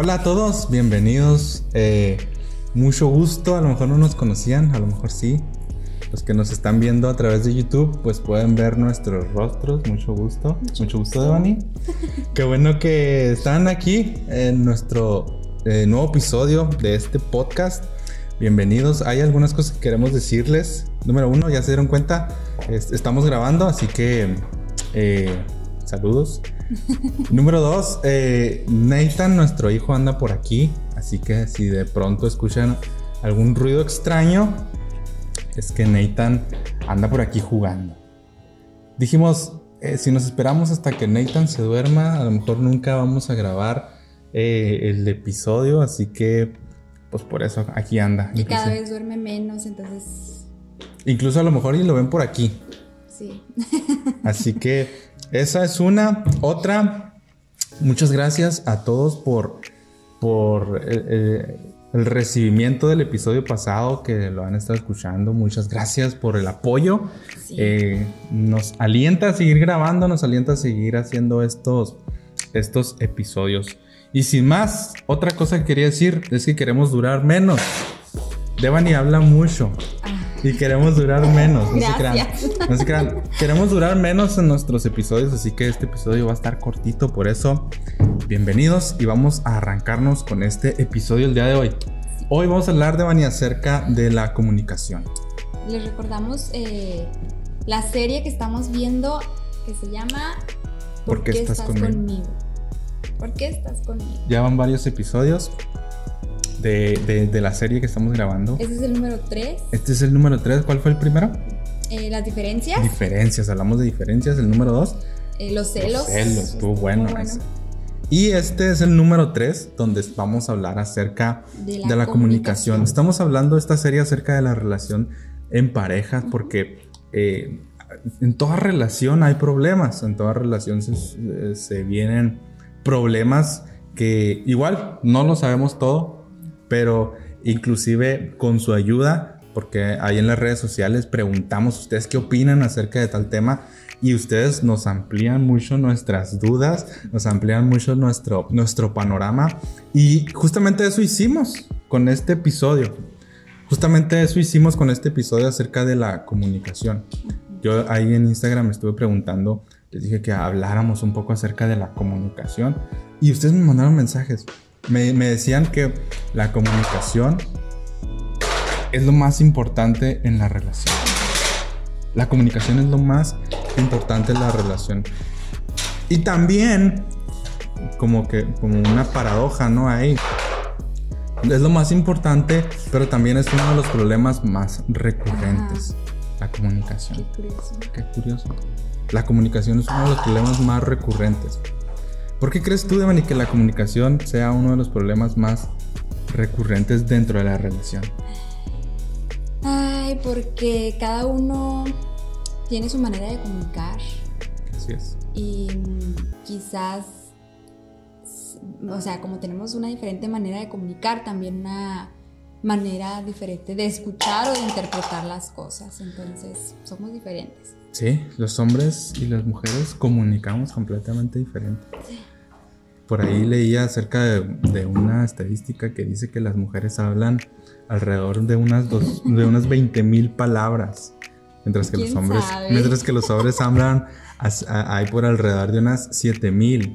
Hola a todos, bienvenidos. Eh, mucho gusto, a lo mejor no nos conocían, a lo mejor sí. Los que nos están viendo a través de YouTube, pues pueden ver nuestros rostros. Mucho gusto. Mucho, gusto, Devani. Qué bueno que están aquí en nuestro eh, nuevo episodio de este podcast. Bienvenidos. Hay algunas cosas que queremos decirles. Número uno, ya se dieron cuenta, estamos grabando, así que eh, saludos. Número dos, eh, Nathan, nuestro hijo, anda por aquí. Así que si de pronto escuchan algún ruido extraño, es que Nathan anda por aquí jugando. Dijimos, eh, si nos esperamos hasta que Nathan se duerma, a lo mejor nunca vamos a grabar eh, el episodio. Así que, pues por eso aquí anda. Y cada vez duerme menos, entonces... Incluso a lo mejor y lo ven por aquí. Sí. Así que esa es una. Otra, muchas gracias a todos por, por eh, eh, el, recibimiento del episodio pasado que lo han estado escuchando. Muchas gracias por el apoyo. Eh, nos alienta a seguir grabando, nos alienta a seguir haciendo estos, estos episodios. Y sin más, otra cosa que quería decir es que queremos durar menos. Devani habla mucho. Y queremos durar menos, no se crean. No se crean. Queremos durar menos en nuestros episodios, así que este episodio va a estar cortito, por eso, bienvenidos y vamos a arrancarnos con este episodio el día de hoy. Hoy vamos a hablar de Vani acerca de la comunicación. Les recordamos eh, la serie que estamos viendo que se llama ¿Por, qué, estás, conmigo? ¿Por qué estás conmigo? Ya van varios episodios de, de, la serie que estamos grabando. Este es el número 3. Este es el número 3. ¿Cuál fue el primero? Eh, las diferencias. Diferencias, hablamos de diferencias. El número 2. Eh, los celos. Los celos, estuvo bueno. Y este es el número 3, donde vamos a hablar acerca de la, comunicación. Estamos hablando de esta serie acerca de la relación en pareja, porque eh, en toda relación hay problemas, en toda relación se, se vienen problemas que igual no lo sabemos todo, pero inclusive con su ayuda, porque ahí en las redes sociales preguntamos ustedes qué opinan acerca de tal tema y ustedes nos amplían mucho nuestras dudas, nos amplían mucho nuestro, nuestro panorama y justamente eso hicimos con este episodio. Justamente eso hicimos con este episodio acerca de la comunicación. Yo ahí en Instagram estuve preguntando, les dije que habláramos un poco acerca de la comunicación y ustedes me mandaron mensajes. Me, decían que la comunicación es lo más importante en la relación. La comunicación es lo más importante en la relación. Y también, como que, como una paradoja, ¿no? Ahí. Es lo más importante, pero también es uno de los problemas más recurrentes. La comunicación. Qué curioso. Qué curioso. La comunicación es uno de los problemas más recurrentes. ¿Por qué crees tú, Devani, que la comunicación sea uno de los problemas más recurrentes dentro de la relación? Ay, porque cada uno tiene su manera de comunicar. Así es. Y quizás, o sea, como tenemos una diferente manera de comunicar, también una manera diferente de escuchar o de interpretar las cosas. Entonces, somos diferentes. Sí, los hombres y las mujeres comunicamos completamente diferente. Por ahí leía acerca de, una estadística que dice que las mujeres hablan alrededor de unas, dos, de unas 20 mil palabras, mientras que los hombres, mientras que los hombres hablan hay por alrededor de unas 7 mil.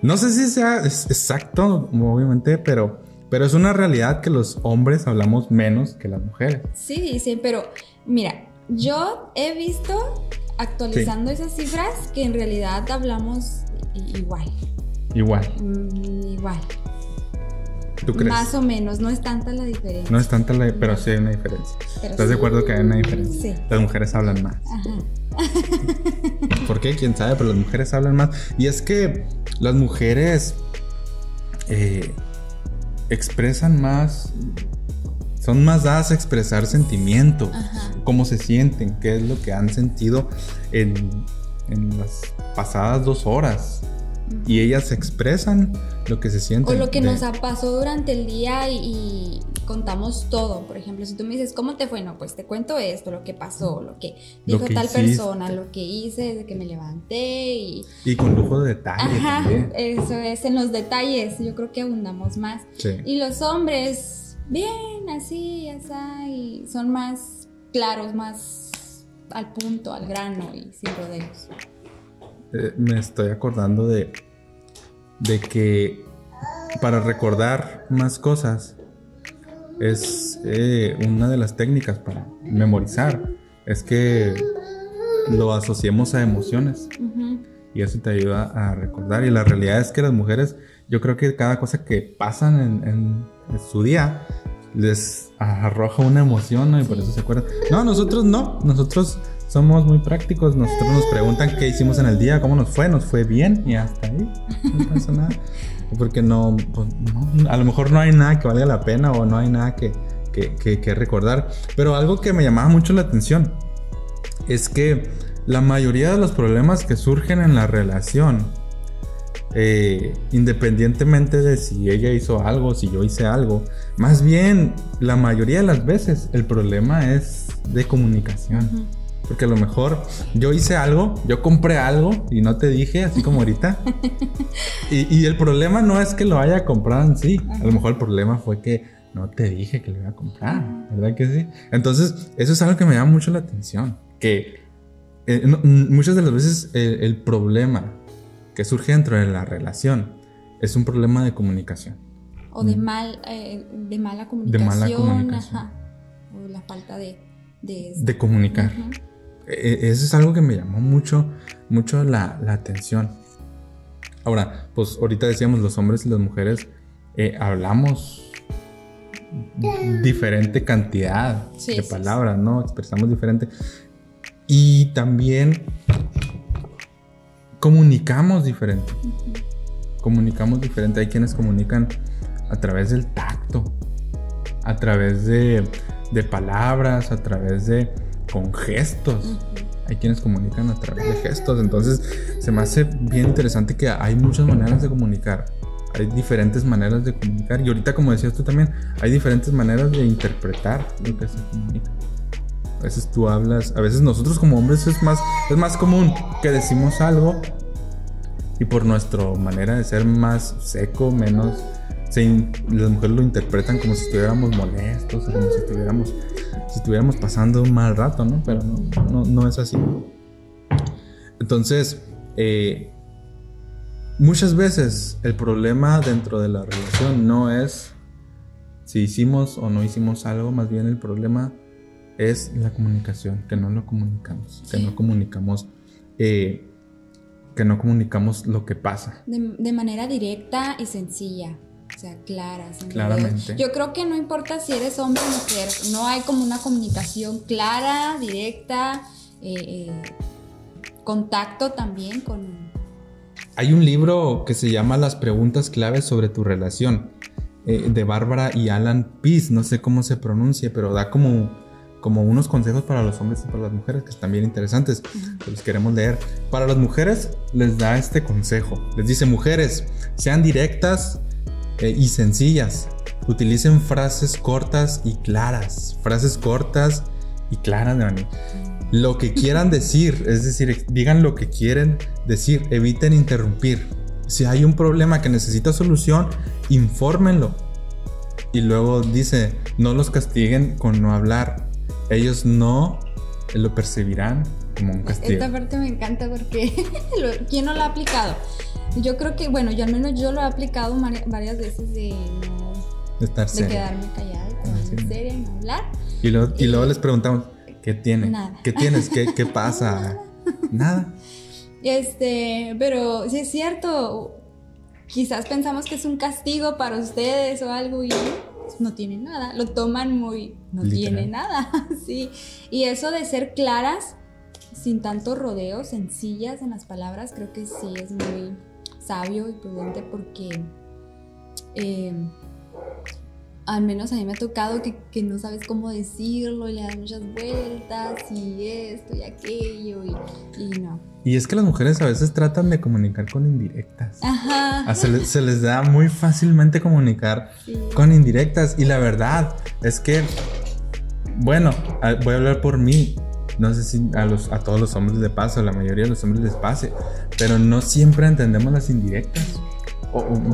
No sé si sea exacto, obviamente, pero, pero es una realidad que los hombres hablamos menos que las mujeres. Sí, sí, pero mira, yo he visto actualizando esas cifras que en realidad hablamos igual. Igual. Mm, igual. ¿Tú crees? Más o menos, no es tanta la diferencia. No es tanta la, pero sí hay una diferencia. ¿Estás de acuerdo que hay una diferencia? Sí. Las mujeres hablan más. Ajá. ¿Por qué? Quién sabe, pero las mujeres hablan más. Y es que las mujeres eh, expresan más son más dadas a expresar sentimientos, cómo se sienten, qué es lo que han sentido en, las pasadas dos horas. Y ellas expresan lo que se sienten. O lo que nos pasó durante el día y, contamos todo. Por ejemplo, si tú me dices, ¿cómo te fue? No, pues te cuento esto, lo que pasó, lo que dijo tal persona, lo que hice desde que me levanté y... Y con lujo de detalle. Ajá, eso es, en los detalles yo creo que abundamos más. Y los hombres, bien, así, así, y son más claros, más al punto, al grano y sin rodeos. Eh, me estoy acordando de, de que para recordar más cosas es eh, una de las técnicas para memorizar. Es que lo asociemos a emociones. Y eso te ayuda a recordar. Y la realidad es que las mujeres, yo creo que cada cosa que pasan en su día, les arroja una emoción, ¿no? Y por eso se acuerdan. No, nosotros no, nosotros somos muy prácticos, nosotros nos preguntan qué hicimos en el día, cómo nos fue, nos fue bien y hasta ahí, no pasa nada. Porque no, pues, a lo mejor no hay nada que valga la pena o no hay nada que, que, que recordar. Pero algo que me llamaba mucho la atención es que la mayoría de los problemas que surgen en la relación eh, independientemente de si ella hizo algo, si yo hice algo. Más bien, la mayoría de las veces el problema es de comunicación. Porque a lo mejor yo hice algo, yo compré algo y no te dije, así como ahorita. y, el problema no es que lo haya comprado en sí. A lo mejor el problema fue que no te dije que lo iba a comprar. ¿Verdad que sí? Entonces, eso es algo que me llama mucho la atención. Que eh, muchas de las veces el problema que surge dentro de la relación es un problema de comunicación. O de, mm. mal, eh, de mala comunicación. De mala comunicación. O la falta de... De, comunicar. E, eso es algo que me llamó mucho, mucho la, atención. Ahora, pues ahorita decíamos los hombres y las mujeres eh, hablamos diferente cantidad de palabras, ¿no? Expresamos diferente. Y también comunicamos diferente. Comunicamos diferente. Hay quienes comunican a través del tacto, a través de, palabras, a través de con gestos. Hay quienes comunican a través de gestos. Entonces se me hace bien interesante que hay muchas maneras de comunicar. Hay diferentes maneras de comunicar. Y ahorita, como decías tú también, hay diferentes maneras de interpretar lo que se comunica. A veces tú hablas, a veces nosotros como hombres es más, es más común que decimos algo y por nuestra manera de ser más seco, menos... las mujeres lo interpretan como si estuviéramos molestos, como si estuviéramos, si estuviéramos pasando un mal rato, ¿no? Pero no, no, es así. Entonces, eh, muchas veces el problema dentro de la relación no es si hicimos o no hicimos algo, más bien el problema es la comunicación, que no lo comunicamos, que no comunicamos, eh, que no comunicamos lo que pasa. De, manera directa y sencilla. O sea, clara. Claramente. Yo creo que no importa si eres hombre o mujer, no hay como una comunicación clara, directa, eh, eh, contacto también con... Hay un libro que se llama Las preguntas claves sobre tu relación, de Bárbara y Alan Peace, no sé cómo se pronuncia, pero da como como unos consejos para los hombres y para las mujeres que están bien interesantes, que los queremos leer. Para las mujeres les da este consejo. Les dice, mujeres, sean directas eh, y sencillas. Utilicen frases cortas y claras. Frases cortas y claras, Dani. Lo que quieran decir, es decir, digan lo que quieren decir, eviten interrumpir. Si hay un problema que necesita solución, infórmenlo. Y luego dice, no los castiguen con no hablar, ellos no lo percibirán como un castigo. Esta parte me encanta porque ¿quién no lo ha aplicado? Yo creo que, bueno, yo al menos yo lo he aplicado varias veces de no... De estar De quedarme callada, de ah, seria, no hablar. Y luego, y, luego les preguntamos, ¿qué tiene? Nada. ¿Qué tienes? ¿Qué, qué pasa? Nada. Este, pero sí es cierto, quizás pensamos que es un castigo para ustedes o algo y no tiene nada, lo toman muy, no tiene nada, sí. Y eso de ser claras, sin tanto rodeo, sencillas en las palabras, creo que sí es muy sabio y prudente porque eh, al menos a mí me ha tocado que, que, no sabes cómo decirlo, y le das muchas vueltas y esto y aquello y, y, no. Y es que las mujeres a veces tratan de comunicar con indirectas. Ajá. Se les, se les da muy fácilmente comunicar con indirectas y la verdad es que, bueno, voy a hablar por mí. No sé si a, los, a todos los hombres les pasa, a la mayoría de los hombres les pase, pero no siempre entendemos las indirectas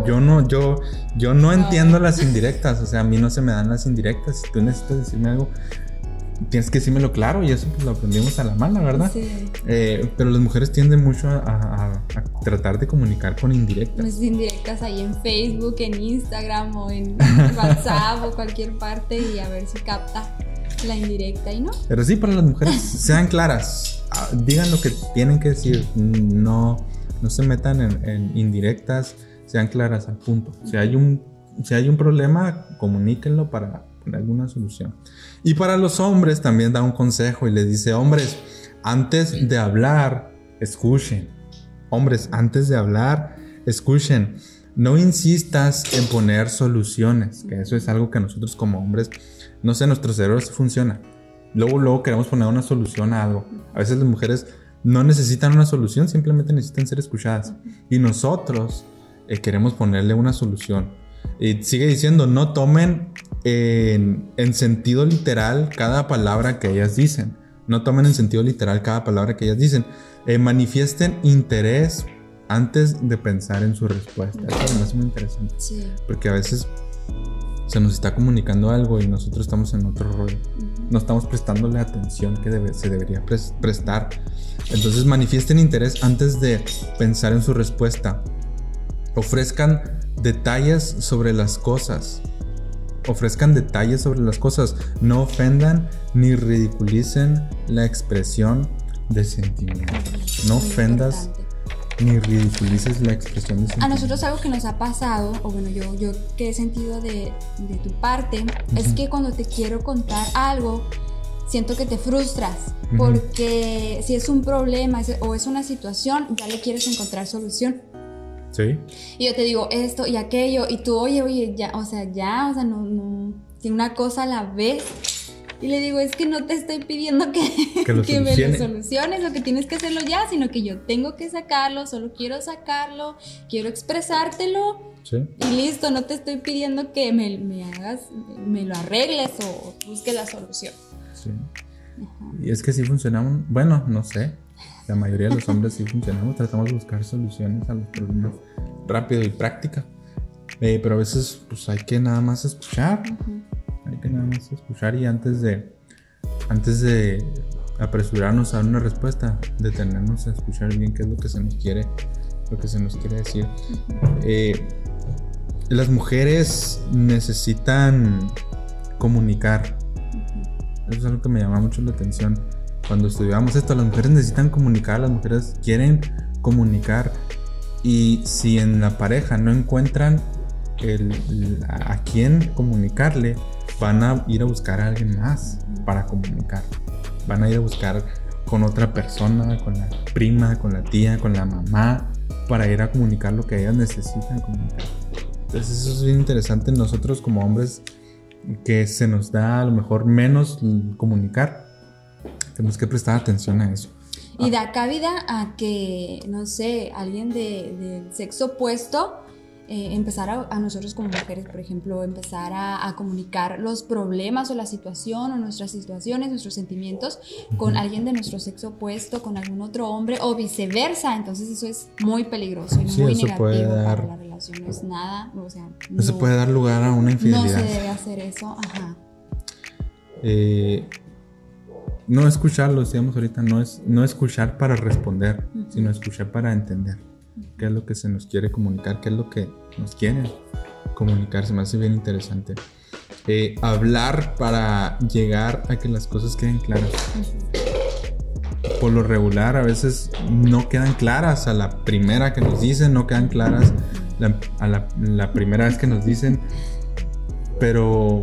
yo no, yo, yo no entiendo las indirectas, o sea, a mí no se me dan las indirectas. Si tú necesitas decirme algo, tienes que decírmelo claro y eso pues lo aprendimos a la mala, ¿verdad? Sí. Eh, pero las mujeres tienden mucho a, tratar de comunicar con indirectas. Pues indirectas ahí en Facebook, en Instagram o en WhatsApp o cualquier parte y a ver si capta la indirecta y no. Pero sí, para las mujeres sean claras, ah, digan lo que tienen que decir, no, no se metan en, en indirectas sean claras al punto. Si hay un, si hay un problema, comuníquenlo para poner alguna solución. Y para los hombres también da un consejo y les dice, hombres, antes de hablar, escuchen. Hombres, antes de hablar, escuchen. No insistas en poner soluciones, que eso es algo que nosotros como hombres, no sé, nuestro cerebro sí funciona. Luego, luego queremos poner una solución a algo. A veces las mujeres no necesitan una solución, simplemente necesitan ser escuchadas. Y nosotros eh, queremos ponerle una solución. Y sigue diciendo, no tomen en, sentido literal cada palabra que ellas dicen. No tomen en sentido literal cada palabra que ellas dicen. Eh, manifiesten interés antes de pensar en su respuesta. Eso es muy interesante. Porque a veces se nos está comunicando algo y nosotros estamos en otro rollo. No estamos prestándole atención que debe, se debería prestar. Entonces manifiesten interés antes de pensar en su respuesta. Ofrezcan detalles sobre las cosas. Ofrezcan detalles sobre las cosas. No ofendan ni ridiculicen la expresión de sentimiento. No ofendas ni ridiculices la expresión de. A nosotros algo que nos ha pasado, o bueno, yo, yo que he sentido de, de tu parte, es que cuando te quiero contar algo, siento que te frustras, porque si es un problema o es una situación, ya le quieres encontrar solución. Y yo te digo esto y aquello, y tú, oye, oye, ya, o sea, ya, o sea, no, no, si una cosa a la vez. Y le digo, es que no te estoy pidiendo que, que, me lo soluciones, lo que tienes que hacerlo ya, sino que yo tengo que sacarlo, solo quiero sacarlo, quiero expresártelo. Y listo, no te estoy pidiendo que me, me hagas, me lo arregles o busque la solución. Sí. Y es que sí funcionamos, bueno, no sé, la mayoría de los hombres sí funcionamos, tratamos de buscar soluciones a los problemas rápido y práctica. Eh, pero a veces pues hay que nada más escuchar. Hay que nada más escuchar y antes de, antes de apresurarnos a dar una respuesta, detenernos a escuchar bien qué es lo que se nos quiere, lo que se nos quiere decir. Eh, las mujeres necesitan comunicar. Eso es algo que me llama mucho la atención cuando estudiábamos esto, las mujeres necesitan comunicar, las mujeres quieren comunicar. Y si en la pareja no encuentran a quién comunicarle, van a ir a buscar a alguien más para comunicar. Van a ir a buscar con otra persona, con la prima, con la tía, con la mamá, para ir a comunicar lo que ellas necesitan comunicar. Entonces eso es bien interesante nosotros como hombres que se nos da a lo mejor menos comunicar tenemos que prestar atención a eso. Y da cabida a que, no sé, alguien del de sexo opuesto eh, empezar a, nosotros como mujeres, por ejemplo, empezar a, comunicar los problemas o la situación o nuestras situaciones, nuestros sentimientos con alguien de nuestro sexo opuesto, con algún otro hombre o viceversa. Entonces eso es muy peligroso y muy negativo puede dar, para la relación. No es nada, o sea, eso puede dar lugar a una infidelidad. No se debe hacer eso, ajá. Eh, no escuchar, lo decíamos ahorita, no es no escuchar para responder, sino escuchar para entender qué es lo que se nos quiere comunicar, qué es lo que nos quieren comunicar. Se me hace bien interesante. Eh, hablar para llegar a que las cosas queden claras. Por lo regular, a veces no quedan claras a la primera que nos dicen, no quedan claras a la, la primera vez que nos dicen, pero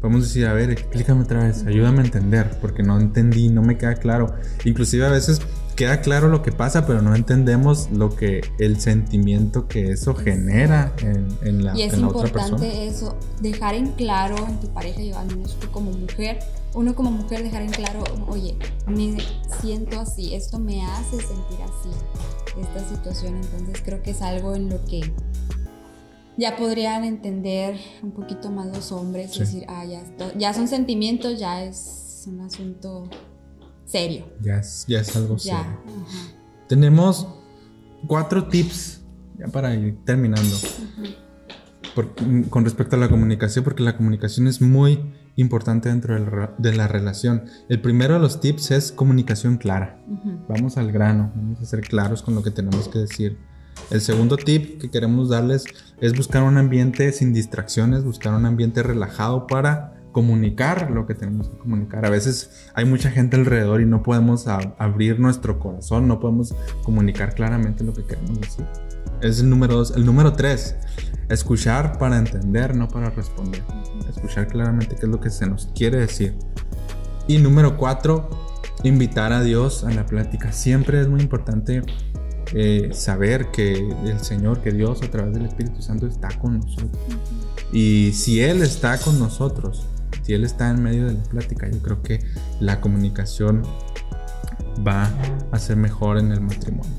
Podemos decir, a ver, explícame otra vez, ayúdame a entender, porque no entendí, no me queda claro. Inclusive a veces queda claro lo que pasa, pero no entendemos lo que el sentimiento que eso genera en, la, y es importante eso, dejar en claro en tu pareja, yo al menos tú como mujer, uno como mujer dejar en claro, oye, me siento así, esto me hace sentir así, esta situación, entonces creo que es algo en lo que ya podrían entender un poquito más los hombres, decir, ah, ya, ya son sentimientos, ya es un asunto serio. Ya es, ya es algo serio. Tenemos cuatro tips, ya para ir terminando, con respecto a la comunicación, porque la comunicación es muy importante dentro de la, relación. El primero de los tips es comunicación clara. Vamos al grano, vamos a ser claros con lo que tenemos que decir. El segundo tip que queremos darles es buscar un ambiente sin distracciones, buscar un ambiente relajado para comunicar lo que tenemos que comunicar. A veces hay mucha gente alrededor y no podemos abrir nuestro corazón, no podemos comunicar claramente lo que queremos decir. Es el número dos. El número tres, escuchar para entender, no para responder. Escuchar claramente qué es lo que se nos quiere decir. Y número cuatro, invitar a Dios a la plática. Siempre es muy importante eh, saber que el Señor, que Dios a través del Espíritu Santo está con nosotros. Y si Él está con nosotros, si Él está en medio de la plática, yo creo que la comunicación va a ser mejor en el matrimonio.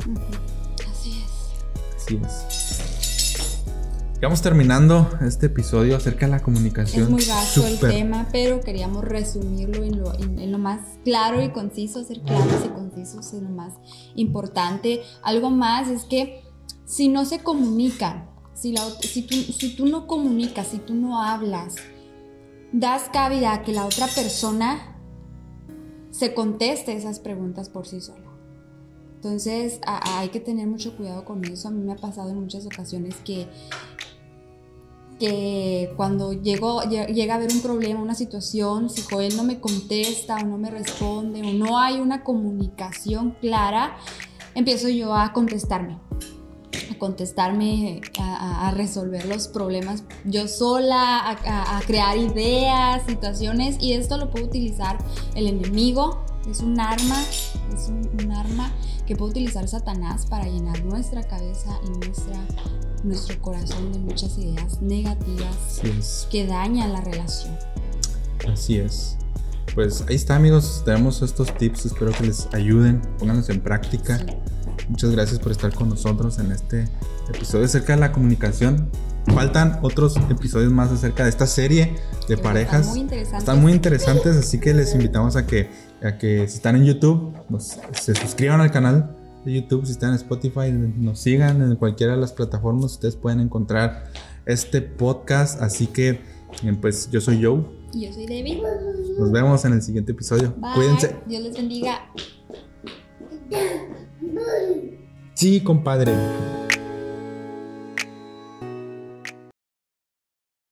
Así es. Así es. Vamos terminando este episodio acerca de la comunicación. Es muy vasto el tema, pero queríamos resumirlo en lo, en, lo, más claro y conciso, ser claros y concisos es lo más importante. Algo más es que si no se comunica, si, la, si, tú, si tú no comunicas, si tú no hablas, das cabida a que la otra persona se conteste esas preguntas por sí sola. Entonces hay que tener mucho cuidado con eso. A mí me ha pasado en muchas ocasiones que que cuando llego, llega a haber un problema, una situación, si Joel no me contesta o no me responde o no hay una comunicación clara, empiezo yo a contestarme, contestarme, a, resolver los problemas yo sola, a, crear ideas, situaciones y esto lo puede utilizar el enemigo, es un arma, es un arma que puede utilizar Satanás para llenar nuestra cabeza y nuestra nuestro corazón de muchas ideas negativas que dañan la relación. Así es. Pues ahí está amigos, tenemos estos tips, espero que les ayuden, pónganlos en práctica. Muchas gracias por estar con nosotros en este episodio acerca de la comunicación. Faltan otros episodios más acerca de esta serie de parejas. Están muy interesantes. Están muy interesantes, así que les invitamos a que, a que si están en YouTube, se suscriban al canal de YouTube, si están en Spotify, nos sigan en cualquiera de las plataformas, ustedes pueden encontrar este podcast. Así que, eh, pues yo soy Joe. Yo soy Debbie. Nos vemos en el siguiente episodio. Cuídense. Dios les bendiga. Sí, compadre.